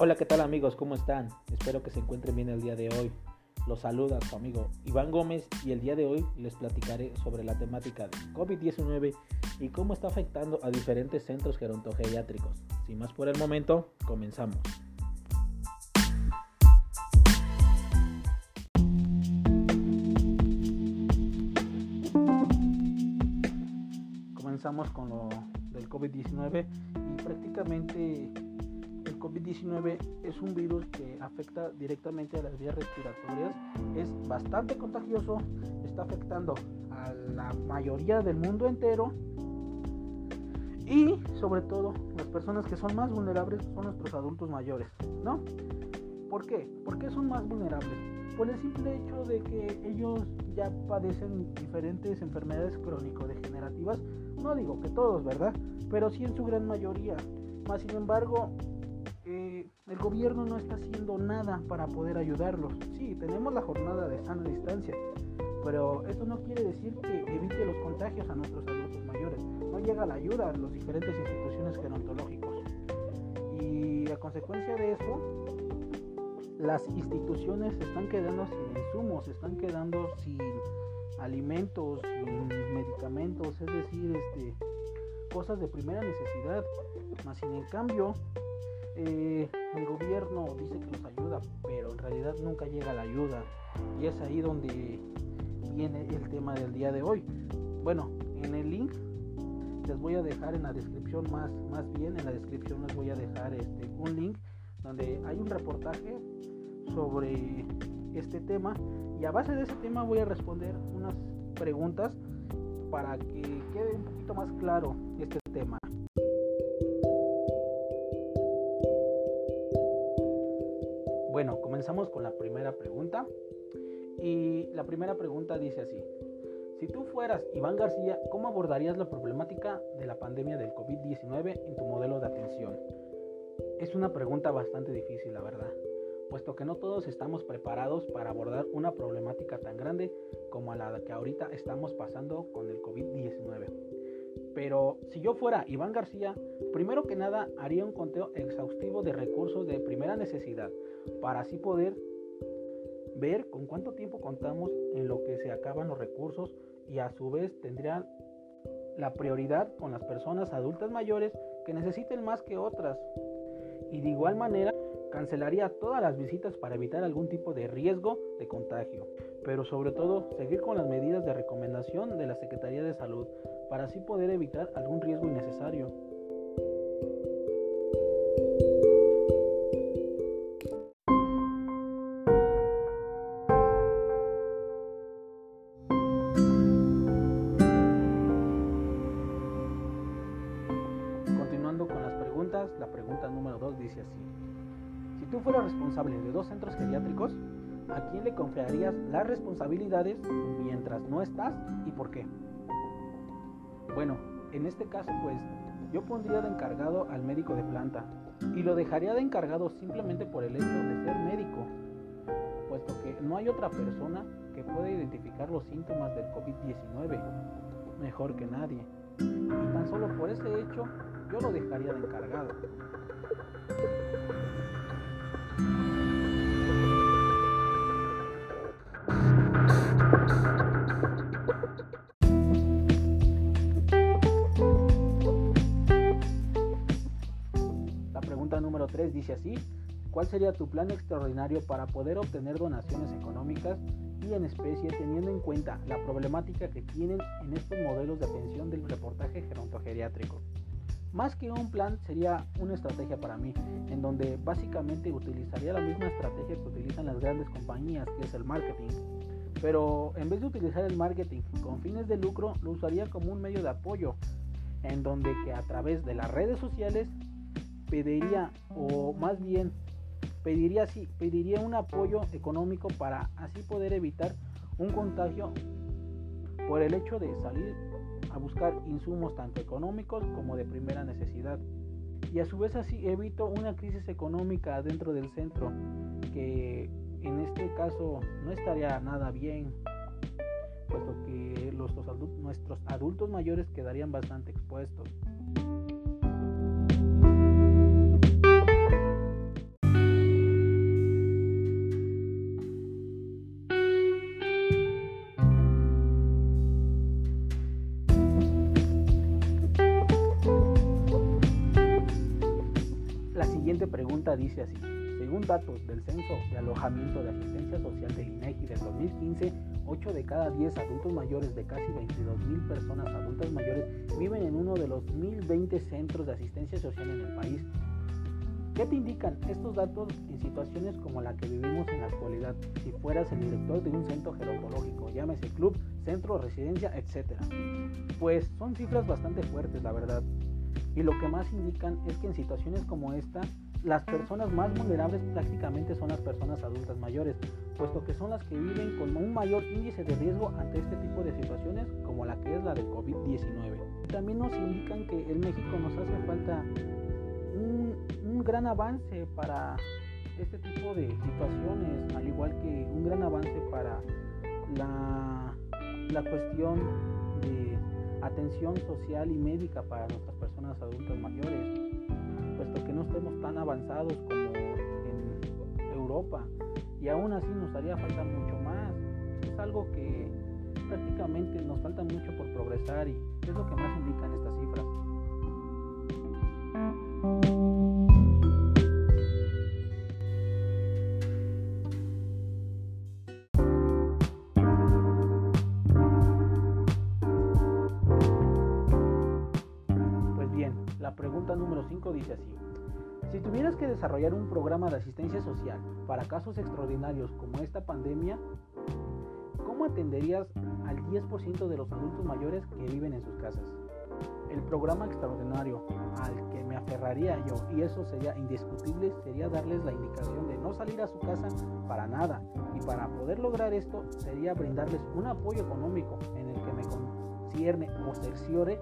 Hola, ¿qué tal amigos? ¿Cómo están? Espero que se encuentren bien el día de hoy. Los saluda su amigo Iván Gómez y el día de hoy les platicaré sobre la temática de COVID-19 y cómo está afectando a diferentes centros gerontogeriátricos. Sin más por el momento, comenzamos. Comenzamos con lo del COVID-19 y prácticamente COVID-19 es un virus que afecta directamente a las vías respiratorias, es bastante contagioso, está afectando a la mayoría del mundo entero y sobre todo las personas que son más vulnerables son nuestros adultos mayores, ¿no? ¿Por qué? ¿Por qué son más vulnerables? Por el simple hecho de que ellos ya padecen diferentes enfermedades crónico-degenerativas, no digo que todos, ¿verdad? Pero sí en su gran mayoría. Más sin embargo, el gobierno no está haciendo nada para poder ayudarlos. Sí, tenemos la jornada de sana distancia, pero esto no quiere decir que evite los contagios a nuestros adultos mayores. No llega la ayuda a las diferentes instituciones gerontológicas. Y a consecuencia de eso, las instituciones están quedando sin insumos, están quedando sin alimentos, sin medicamentos, es decir, este, cosas de primera necesidad. Más sin en cambio, eh, el gobierno dice que nos ayuda, pero en realidad nunca llega la ayuda. Y es ahí donde viene el tema del día de hoy. Bueno, en el link les voy a dejar en la descripción más, más bien, en la descripción les voy a dejar este, un link donde hay un reportaje sobre este tema y a base de ese tema voy a responder unas preguntas para que quede un poquito más claro este tema. Comenzamos con la primera pregunta. Y la primera pregunta dice así. Si tú fueras Iván García, ¿cómo abordarías la problemática de la pandemia del COVID-19 en tu modelo de atención? Es una pregunta bastante difícil, la verdad, puesto que no todos estamos preparados para abordar una problemática tan grande como la que ahorita estamos pasando con el COVID-19. Pero si yo fuera Iván García, primero que nada haría un conteo exhaustivo de recursos de primera necesidad para así poder ver con cuánto tiempo contamos en lo que se acaban los recursos y a su vez tendrían la prioridad con las personas adultas mayores que necesiten más que otras. Y de igual manera cancelaría todas las visitas para evitar algún tipo de riesgo de contagio, pero sobre todo seguir con las medidas de recomendación de la Secretaría de Salud para así poder evitar algún riesgo innecesario. La pregunta número 2 dice así. Si tú fueras responsable de dos centros geriátricos, ¿a quién le confiarías las responsabilidades mientras no estás y por qué? Bueno, en este caso pues yo pondría de encargado al médico de planta y lo dejaría de encargado simplemente por el hecho de ser médico, puesto que no hay otra persona que pueda identificar los síntomas del COVID-19 mejor que nadie. Y tan solo por ese hecho yo lo dejaría de encargado. La pregunta número 3 dice así, ¿cuál sería tu plan extraordinario para poder obtener donaciones económicas y en especie teniendo en cuenta la problemática que tienen en estos modelos de atención del reportaje gerontogeriátrico? Más que un plan sería una estrategia para mí, en donde básicamente utilizaría la misma estrategia que utilizan las grandes compañías, que es el marketing. Pero en vez de utilizar el marketing con fines de lucro, lo usaría como un medio de apoyo, en donde que a través de las redes sociales pediría, o más bien pediría, sí, pediría un apoyo económico para así poder evitar un contagio por el hecho de salir a buscar insumos tanto económicos como de primera necesidad. Y a su vez así evito una crisis económica dentro del centro, que en este caso no estaría nada bien, puesto que nuestros adultos mayores quedarían bastante expuestos. Dice así. Según datos del Censo de Alojamiento de Asistencia Social del INEGI del 2015, 8 de cada 10 adultos mayores de casi 22 mil personas adultas mayores viven en uno de los 1020 centros de asistencia social en el país. ¿Qué te indican estos datos en situaciones como la que vivimos en la actualidad? Si fueras el director de un centro gerontológico, llámese club, centro, residencia, etc. Pues son cifras bastante fuertes, la verdad. Y lo que más indican es que en situaciones como esta, las personas más vulnerables prácticamente son las personas adultas mayores, puesto que son las que viven con un mayor índice de riesgo ante este tipo de situaciones como la que es la del COVID-19. También nos indican que en México nos hace falta un, un gran avance para este tipo de situaciones, al igual que un gran avance para la, la cuestión de atención social y médica para nuestras personas adultas mayores puesto que no estemos tan avanzados como en Europa y aún así nos haría falta mucho más. Es algo que prácticamente nos falta mucho por progresar y es lo que más indican estas cifras. Pues bien, la pregunta número 5 dice así. Desarrollar un programa de asistencia social para casos extraordinarios como esta pandemia, ¿cómo atenderías al 10% de los adultos mayores que viven en sus casas? El programa extraordinario al que me aferraría yo, y eso sería indiscutible, sería darles la indicación de no salir a su casa para nada. Y para poder lograr esto sería brindarles un apoyo económico en el que me concierne o cerciore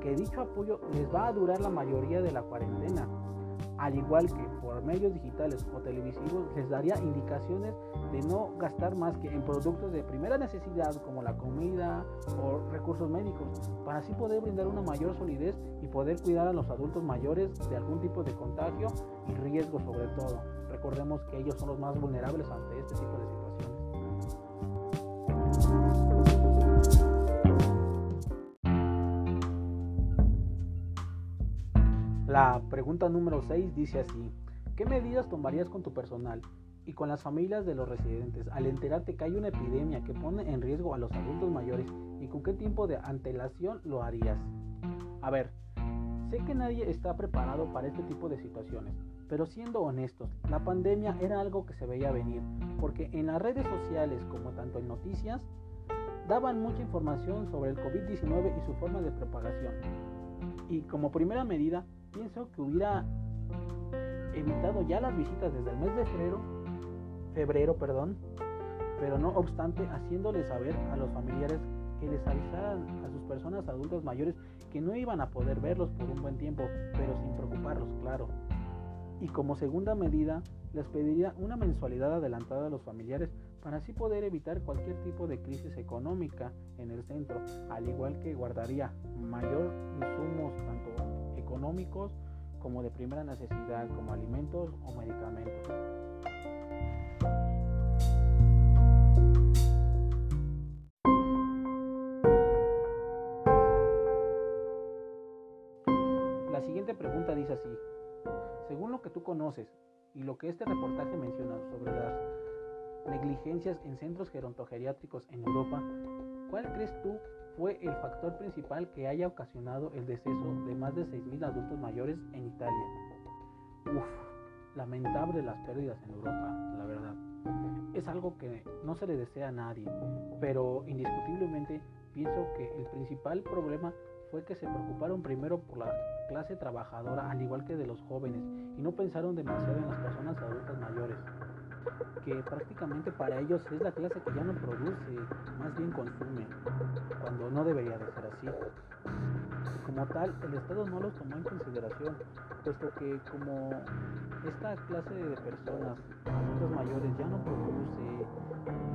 que dicho apoyo les va a durar la mayoría de la cuarentena al igual que por medios digitales o televisivos, les daría indicaciones de no gastar más que en productos de primera necesidad como la comida o recursos médicos, para así poder brindar una mayor solidez y poder cuidar a los adultos mayores de algún tipo de contagio y riesgo sobre todo. Recordemos que ellos son los más vulnerables ante este tipo de situaciones. La pregunta número 6 dice así, ¿qué medidas tomarías con tu personal y con las familias de los residentes al enterarte que hay una epidemia que pone en riesgo a los adultos mayores y con qué tiempo de antelación lo harías? A ver, sé que nadie está preparado para este tipo de situaciones, pero siendo honestos, la pandemia era algo que se veía venir, porque en las redes sociales como tanto en noticias, daban mucha información sobre el COVID-19 y su forma de propagación. Y como primera medida, pienso que hubiera evitado ya las visitas desde el mes de febrero, febrero, perdón, pero no obstante haciéndoles saber a los familiares que les avisaran a sus personas adultas mayores que no iban a poder verlos por un buen tiempo, pero sin preocuparlos, claro. Y como segunda medida, les pediría una mensualidad adelantada a los familiares para así poder evitar cualquier tipo de crisis económica en el centro, al igual que guardaría mayor insumos tanto económicos como de primera necesidad, como alimentos o medicamentos. La siguiente pregunta dice así, según lo que tú conoces y lo que este reportaje menciona sobre las negligencias en centros gerontogeriátricos en Europa, ¿cuál crees tú fue el factor principal que haya ocasionado el deceso de más de 6.000 adultos mayores en Italia. Uf, lamentable las pérdidas en Europa, la verdad. Es algo que no se le desea a nadie, pero indiscutiblemente pienso que el principal problema fue que se preocuparon primero por la clase trabajadora, al igual que de los jóvenes, y no pensaron demasiado en las personas adultas mayores que prácticamente para ellos es la clase que ya no produce, más bien consume, cuando no debería de ser así. Como tal, el Estado no los tomó en consideración, puesto que como esta clase de personas, adultos mayores, ya no produce,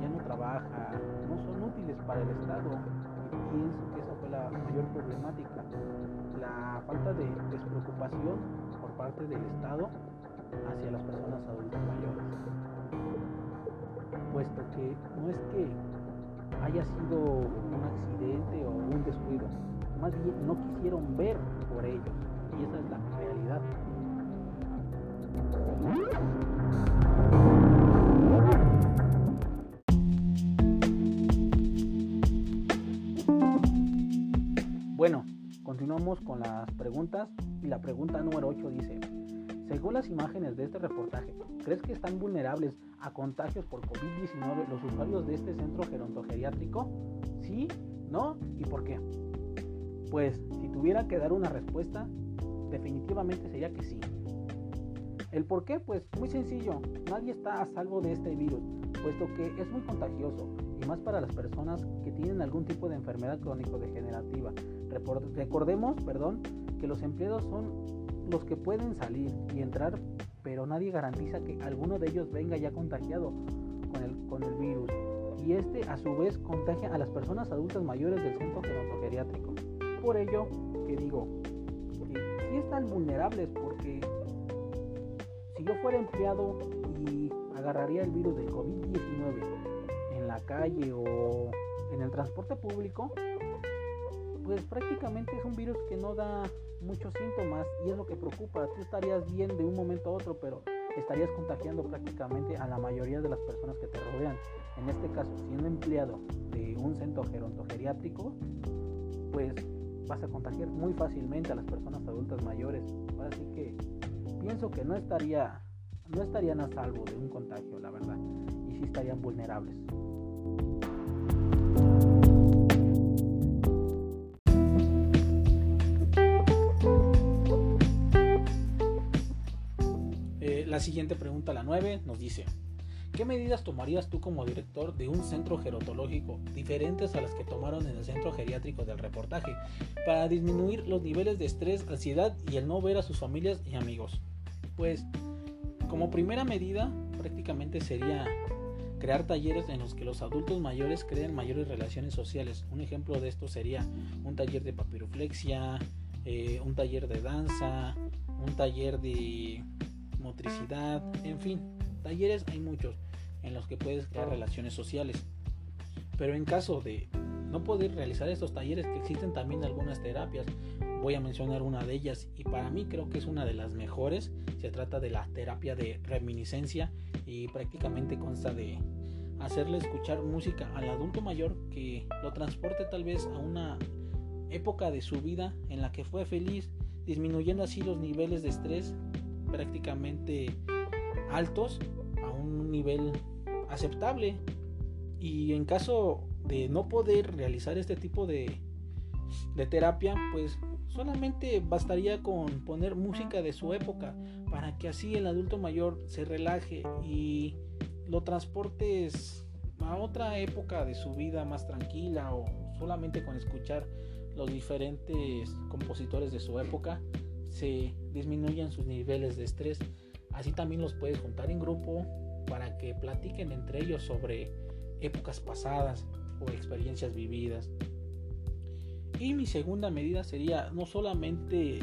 ya no trabaja, no son útiles para el Estado, y pienso que esa fue la mayor problemática, la falta de despreocupación por parte del Estado hacia las personas adultas mayores puesto que no es que haya sido un accidente o un descuido, más bien no quisieron ver por ellos y esa es la realidad. Bueno, continuamos con las preguntas y la pregunta número 8 dice, según las imágenes de este reportaje, ¿crees que están vulnerables a contagios por COVID-19 los usuarios de este centro gerontogeriátrico? ¿Sí? ¿No? ¿Y por qué? Pues si tuviera que dar una respuesta, definitivamente sería que sí. ¿El por qué? Pues muy sencillo, nadie está a salvo de este virus, puesto que es muy contagioso y más para las personas que tienen algún tipo de enfermedad crónico-degenerativa. Recordemos, perdón, que los empleados son los que pueden salir y entrar, pero nadie garantiza que alguno de ellos venga ya contagiado con el, con el virus. Y este a su vez contagia a las personas adultas mayores del centro gerontogeriátrico. Por ello, que digo, que sí están vulnerables porque si yo fuera empleado y agarraría el virus del COVID-19 en la calle o en el transporte público, pues prácticamente es un virus que no da muchos síntomas y es lo que preocupa. Tú estarías bien de un momento a otro, pero estarías contagiando prácticamente a la mayoría de las personas que te rodean. En este caso, siendo empleado de un centro gerontogeriátrico, pues vas a contagiar muy fácilmente a las personas adultas mayores. Así que pienso que no estaría no estarían a salvo de un contagio, la verdad, y sí estarían vulnerables. La siguiente pregunta, la 9, nos dice, ¿qué medidas tomarías tú como director de un centro gerontológico diferentes a las que tomaron en el centro geriátrico del reportaje para disminuir los niveles de estrés, ansiedad y el no ver a sus familias y amigos? Pues, como primera medida, prácticamente sería crear talleres en los que los adultos mayores creen mayores relaciones sociales. Un ejemplo de esto sería un taller de papiroflexia, eh, un taller de danza, un taller de motricidad, en fin, talleres hay muchos en los que puedes crear relaciones sociales. Pero en caso de no poder realizar estos talleres, que existen también algunas terapias, voy a mencionar una de ellas y para mí creo que es una de las mejores. Se trata de la terapia de reminiscencia y prácticamente consta de hacerle escuchar música al adulto mayor que lo transporte tal vez a una época de su vida en la que fue feliz, disminuyendo así los niveles de estrés prácticamente altos a un nivel aceptable. Y en caso de no poder realizar este tipo de, de terapia, pues solamente bastaría con poner música de su época para que así el adulto mayor se relaje y lo transportes a otra época de su vida más tranquila o solamente con escuchar los diferentes compositores de su época se disminuyan sus niveles de estrés. Así también los puedes juntar en grupo para que platiquen entre ellos sobre épocas pasadas o experiencias vividas. Y mi segunda medida sería no solamente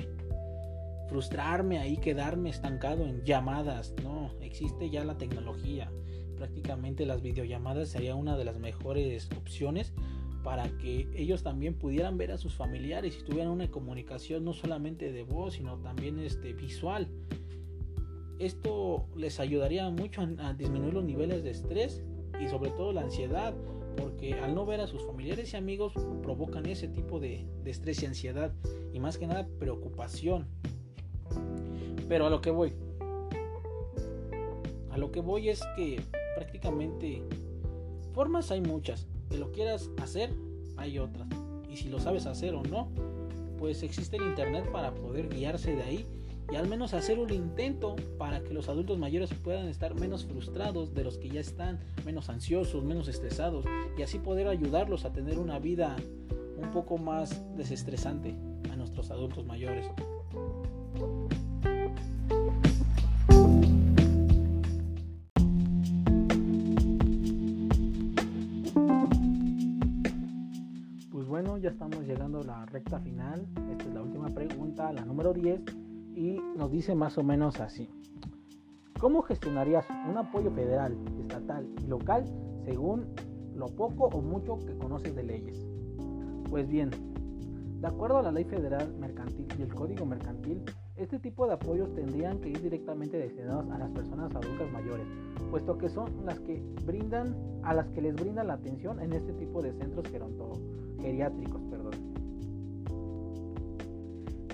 frustrarme ahí, quedarme estancado en llamadas, no, existe ya la tecnología. Prácticamente las videollamadas sería una de las mejores opciones para que ellos también pudieran ver a sus familiares y tuvieran una comunicación no solamente de voz, sino también este, visual. Esto les ayudaría mucho a, disminuir los niveles de estrés y sobre todo la ansiedad, porque al no ver a sus familiares y amigos provocan ese tipo de, de estrés y ansiedad y más que nada preocupación. Pero a lo que voy, a lo que voy es que prácticamente formas hay muchas lo quieras hacer, hay otras. Y si lo sabes hacer o no, pues existe el internet para poder guiarse de ahí y al menos hacer un intento para que los adultos mayores puedan estar menos frustrados de los que ya están, menos ansiosos, menos estresados y así poder ayudarlos a tener una vida un poco más desestresante a nuestros adultos mayores. La recta final. Esta es la última pregunta, la número 10, y nos dice más o menos así. ¿Cómo gestionarías un apoyo federal, estatal y local según lo poco o mucho que conoces de leyes? Pues bien, de acuerdo a la ley federal mercantil y el código mercantil, Este tipo de apoyos tendrían que ir directamente destinados a las personas adultas mayores, puesto que son las que brindan a las que les brindan la atención en este tipo de centros geriátricos, perdón.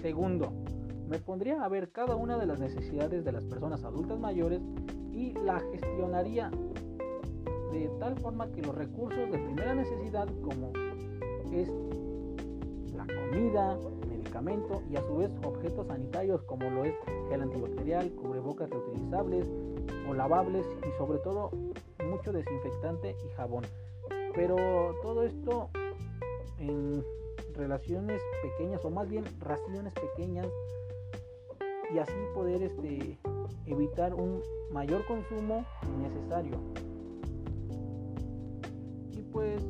Segundo, me pondría a ver cada una de las necesidades de las personas adultas mayores y la gestionaría de tal forma que los recursos de primera necesidad como es la comida, medicamento y a su vez objetos sanitarios como lo es gel antibacterial, cubrebocas reutilizables o lavables y sobre todo mucho desinfectante y jabón. Pero todo esto en relaciones pequeñas o más bien raciones pequeñas y así poder este, evitar un mayor consumo innecesario. Y pues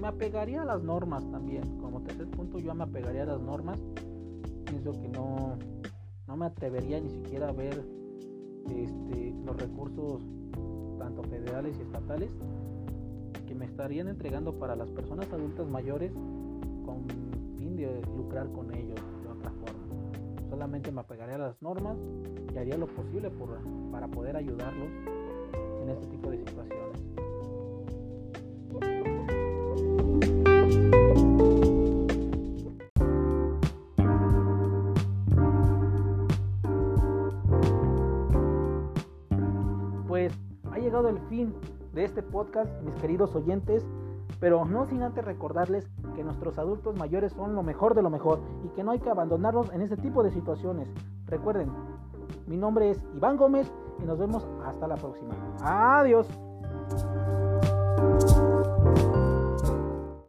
me apegaría a las normas también. Como tercer punto yo me apegaría a las normas. Pienso que no, no me atrevería ni siquiera a ver este, los recursos tanto federales y estatales que me estarían entregando para las personas adultas mayores con fin de lucrar con ellos de otra forma. Solamente me apegaría a las normas y haría lo posible por, para poder ayudarlos en este tipo de situaciones. Pues ha llegado el fin de este podcast, mis queridos oyentes, pero no sin antes recordarles que nuestros adultos mayores son lo mejor de lo mejor y que no hay que abandonarlos en este tipo de situaciones. Recuerden, mi nombre es Iván Gómez y nos vemos hasta la próxima. Adiós.